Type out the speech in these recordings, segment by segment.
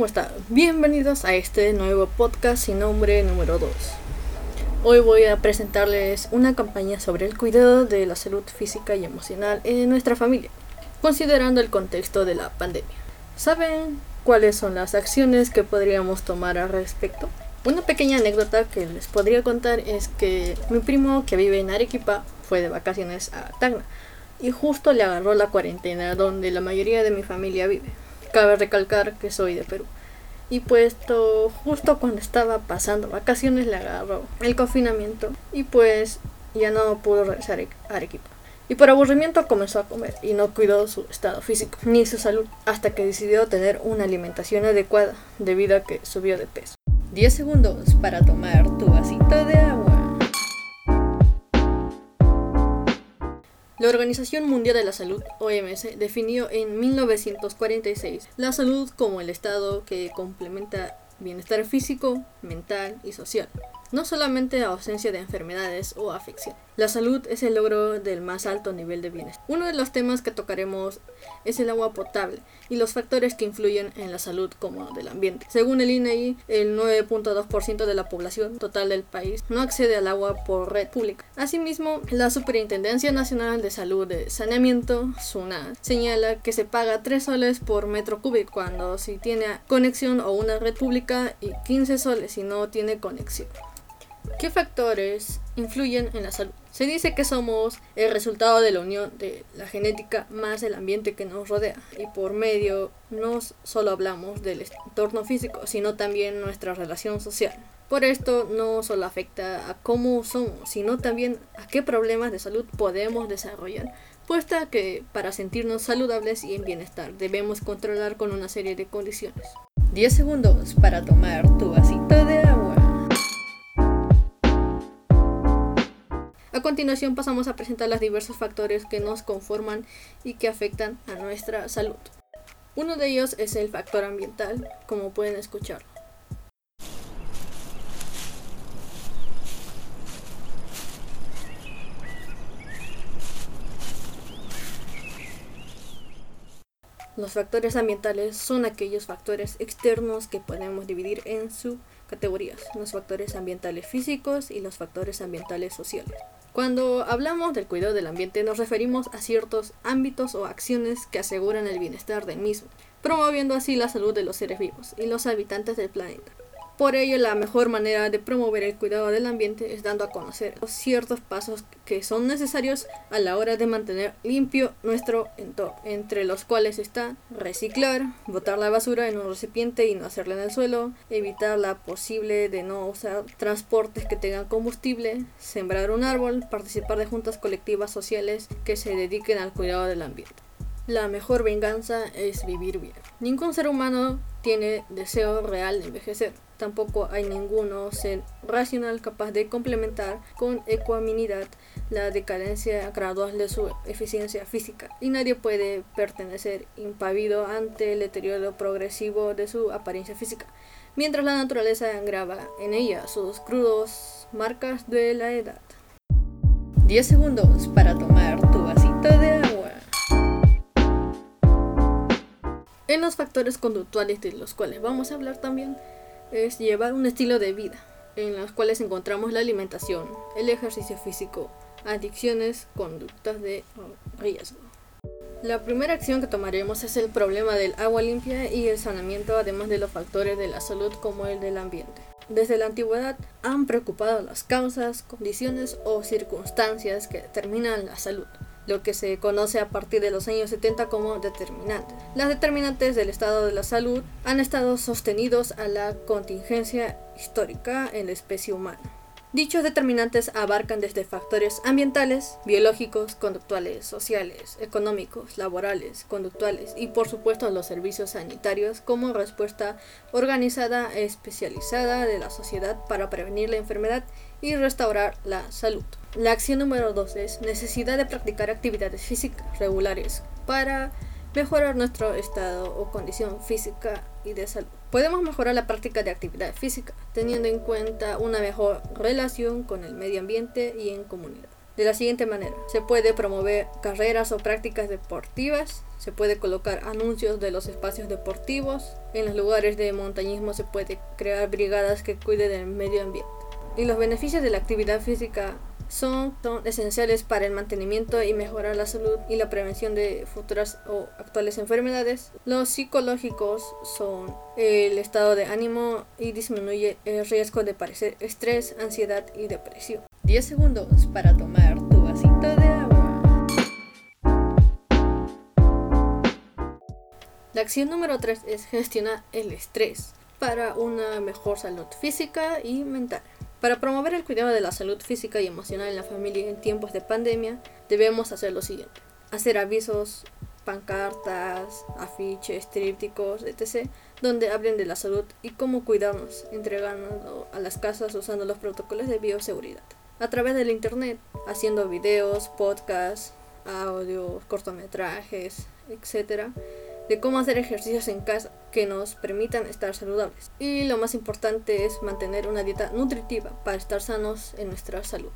¿cómo están? Bienvenidos a este nuevo podcast sin nombre número 2. Hoy voy a presentarles una campaña sobre el cuidado de la salud física y emocional en nuestra familia, considerando el contexto de la pandemia. ¿Saben cuáles son las acciones que podríamos tomar al respecto? Una pequeña anécdota que les podría contar es que mi primo que vive en Arequipa fue de vacaciones a Tacna y justo le agarró la cuarentena donde la mayoría de mi familia vive. Cabe recalcar que soy de Perú. Y puesto justo cuando estaba pasando vacaciones le agarró el confinamiento y pues ya no pudo regresar a Arequipa. Y por aburrimiento comenzó a comer y no cuidó su estado físico ni su salud hasta que decidió tener una alimentación adecuada debido a que subió de peso. 10 segundos para tomar tu vasito de agua. La Organización Mundial de la Salud, OMS, definió en 1946 la salud como el estado que complementa bienestar físico, mental y social no solamente ausencia de enfermedades o afección. La salud es el logro del más alto nivel de bienestar. Uno de los temas que tocaremos es el agua potable y los factores que influyen en la salud como del ambiente. Según el INEI, e el 9.2% de la población total del país no accede al agua por red pública. Asimismo, la Superintendencia Nacional de Salud de Saneamiento, SUNA, señala que se paga 3 soles por metro cúbico cuando si tiene conexión o una red pública y 15 soles si no tiene conexión. ¿Qué factores influyen en la salud? Se dice que somos el resultado de la unión de la genética más el ambiente que nos rodea y por medio no solo hablamos del entorno físico, sino también nuestra relación social. Por esto no solo afecta a cómo somos, sino también a qué problemas de salud podemos desarrollar, puesta que para sentirnos saludables y en bienestar debemos controlar con una serie de condiciones. 10 segundos para tomar tu vasito de agua. A continuación pasamos a presentar los diversos factores que nos conforman y que afectan a nuestra salud. Uno de ellos es el factor ambiental, como pueden escuchar. Los factores ambientales son aquellos factores externos que podemos dividir en subcategorías, los factores ambientales físicos y los factores ambientales sociales. Cuando hablamos del cuidado del ambiente nos referimos a ciertos ámbitos o acciones que aseguran el bienestar del mismo, promoviendo así la salud de los seres vivos y los habitantes del planeta. Por ello, la mejor manera de promover el cuidado del ambiente es dando a conocer ciertos pasos que son necesarios a la hora de mantener limpio nuestro entorno, entre los cuales está reciclar, botar la basura en un recipiente y no hacerla en el suelo, evitar la posible de no usar transportes que tengan combustible, sembrar un árbol, participar de juntas colectivas sociales que se dediquen al cuidado del ambiente. La mejor venganza es vivir bien. Ningún ser humano tiene deseo real de envejecer. Tampoco hay ninguno ser racional capaz de complementar con ecuanimidad la decadencia gradual de su eficiencia física. Y nadie puede pertenecer impavido ante el deterioro progresivo de su apariencia física, mientras la naturaleza graba en ella sus crudos marcas de la edad. 10 segundos para tomar tu vasito de agua. En los factores conductuales de los cuales vamos a hablar también es llevar un estilo de vida, en los cuales encontramos la alimentación, el ejercicio físico, adicciones, conductas de riesgo. La primera acción que tomaremos es el problema del agua limpia y el saneamiento, además de los factores de la salud como el del ambiente. Desde la antigüedad han preocupado las causas, condiciones o circunstancias que determinan la salud lo que se conoce a partir de los años 70 como determinantes. Las determinantes del estado de la salud han estado sostenidos a la contingencia histórica en la especie humana. Dichos determinantes abarcan desde factores ambientales, biológicos, conductuales, sociales, económicos, laborales, conductuales y por supuesto los servicios sanitarios como respuesta organizada e especializada de la sociedad para prevenir la enfermedad y restaurar la salud. La acción número 2 es necesidad de practicar actividades físicas regulares para mejorar nuestro estado o condición física y de salud. Podemos mejorar la práctica de actividad física teniendo en cuenta una mejor relación con el medio ambiente y en comunidad. de la siguiente manera. Se puede promover carreras o prácticas deportivas, se puede colocar anuncios de los espacios deportivos, en los lugares de montañismo se puede crear brigadas que cuiden del medio ambiente. Y los beneficios de la actividad física son, esenciales para el mantenimiento y mejorar la salud y la prevención de futuras o actuales enfermedades. Los psicológicos son el estado de ánimo y disminuye el riesgo de padecer estrés, ansiedad y depresión. 10 segundos para tomar tu vasito de agua. La acción número 3 es gestionar el estrés para una mejor salud física y mental. Para promover el cuidado de la salud física y emocional en la familia en tiempos de pandemia, debemos hacer lo siguiente. Hacer avisos, pancartas, afiches, trípticos, etc., donde hablen de la salud y cómo cuidarnos, entregando a las casas usando los protocolos de bioseguridad a través del internet, haciendo videos, podcasts, audios, cortometrajes, etc. De cómo hacer ejercicios en casa que nos permitan estar saludables. Y lo más importante es mantener una dieta nutritiva para estar sanos en nuestra salud.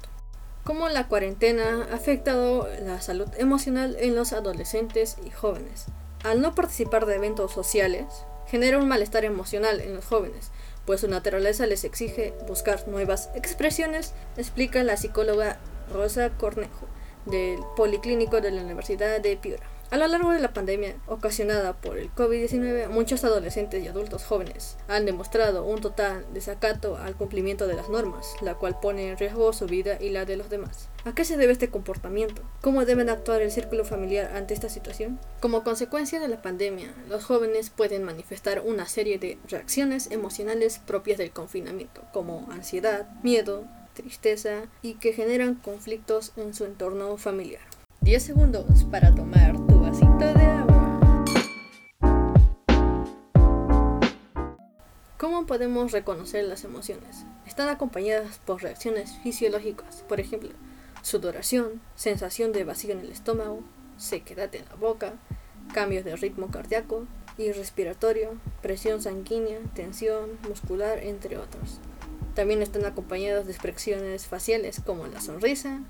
Cómo la cuarentena ha afectado la salud emocional en los adolescentes y jóvenes. Al no participar de eventos sociales, genera un malestar emocional en los jóvenes, pues su naturaleza les exige buscar nuevas expresiones, explica la psicóloga Rosa Cornejo del Policlínico de la Universidad de Piura. A lo largo de la pandemia ocasionada por el COVID-19, muchos adolescentes y adultos jóvenes han demostrado un total desacato al cumplimiento de las normas, la cual pone en riesgo su vida y la de los demás. ¿A qué se debe este comportamiento? ¿Cómo deben actuar el círculo familiar ante esta situación? Como consecuencia de la pandemia, los jóvenes pueden manifestar una serie de reacciones emocionales propias del confinamiento, como ansiedad, miedo, tristeza y que generan conflictos en su entorno familiar. 10 segundos para tomar ¿Cómo podemos reconocer las emociones? Están acompañadas por reacciones fisiológicas, por ejemplo, sudoración, sensación de vacío en el estómago, sequedad en la boca, cambios de ritmo cardíaco y respiratorio, presión sanguínea, tensión muscular, entre otros. También están acompañados de expresiones faciales como la sonrisa,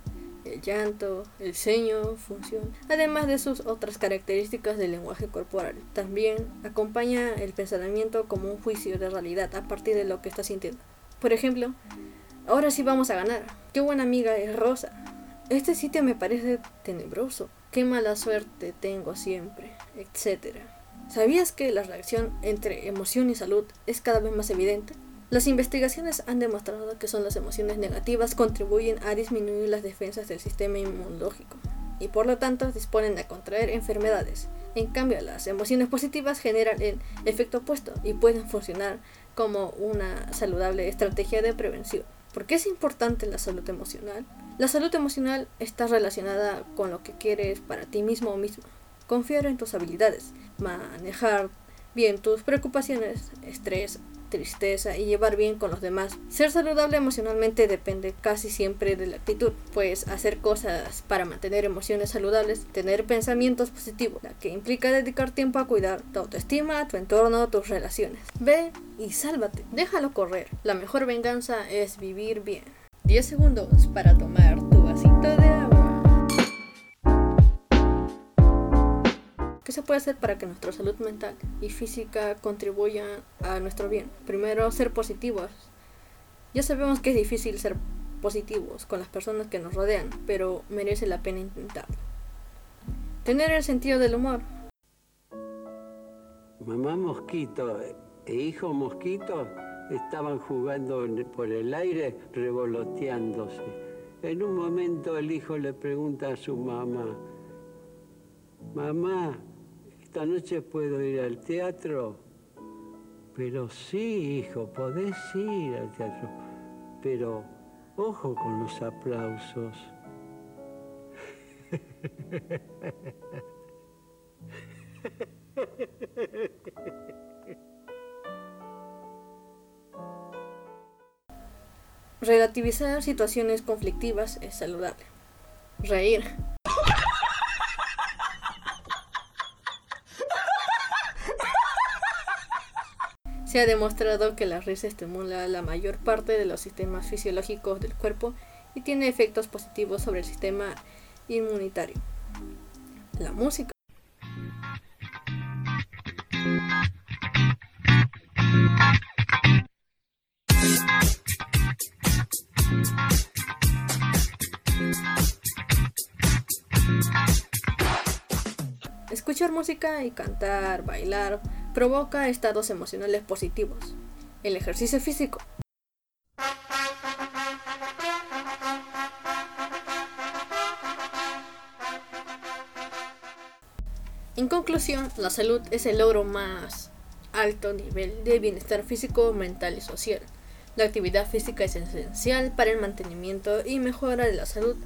el llanto, el ceño, función, además de sus otras características del lenguaje corporal. También acompaña el pensamiento como un juicio de realidad a partir de lo que está sintiendo. Por ejemplo, ahora sí vamos a ganar. Qué buena amiga es Rosa. Este sitio me parece tenebroso. Qué mala suerte tengo siempre, etc. ¿Sabías que la relación entre emoción y salud es cada vez más evidente? Las investigaciones han demostrado que son las emociones negativas contribuyen a disminuir las defensas del sistema inmunológico y por lo tanto disponen a contraer enfermedades. En cambio, las emociones positivas generan el efecto opuesto y pueden funcionar como una saludable estrategia de prevención. ¿Por qué es importante la salud emocional? La salud emocional está relacionada con lo que quieres para ti mismo o misma. Confiar en tus habilidades, manejar bien tus preocupaciones, estrés, tristeza y llevar bien con los demás. Ser saludable emocionalmente depende casi siempre de la actitud, pues hacer cosas para mantener emociones saludables, tener pensamientos positivos, la que implica dedicar tiempo a cuidar tu autoestima, tu entorno, tus relaciones. Ve y sálvate, déjalo correr. La mejor venganza es vivir bien. 10 segundos para tomar se puede hacer para que nuestra salud mental y física contribuya a nuestro bien? Primero, ser positivos. Ya sabemos que es difícil ser positivos con las personas que nos rodean, pero merece la pena intentarlo. Tener el sentido del humor. Mamá Mosquito e hijo Mosquito estaban jugando por el aire revoloteándose. En un momento el hijo le pregunta a su mamá, mamá, esta noche puedo ir al teatro. Pero sí, hijo, podés ir al teatro. Pero ojo con los aplausos. Relativizar situaciones conflictivas es saludable. Reír Se ha demostrado que la risa estimula la mayor parte de los sistemas fisiológicos del cuerpo y tiene efectos positivos sobre el sistema inmunitario. La música. Escuchar música y cantar, bailar, provoca estados emocionales positivos. El ejercicio físico. En conclusión, la salud es el logro más alto nivel de bienestar físico, mental y social. La actividad física es esencial para el mantenimiento y mejora de la salud,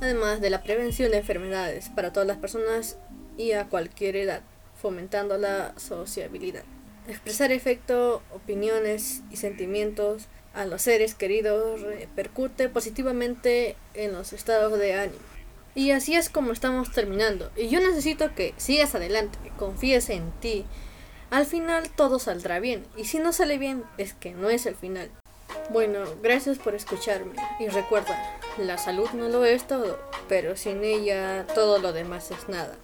además de la prevención de enfermedades para todas las personas y a cualquier edad, fomentando la sociabilidad. Expresar efecto, opiniones y sentimientos a los seres queridos repercute positivamente en los estados de ánimo. Y así es como estamos terminando. Y yo necesito que sigas adelante, que confíes en ti. Al final todo saldrá bien. Y si no sale bien, es que no es el final. Bueno, gracias por escucharme. Y recuerda, la salud no lo es todo, pero sin ella todo lo demás es nada.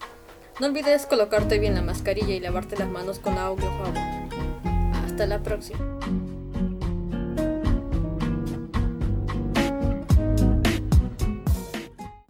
No olvides colocarte bien la mascarilla y lavarte las manos con agua o jabón. Hasta la próxima.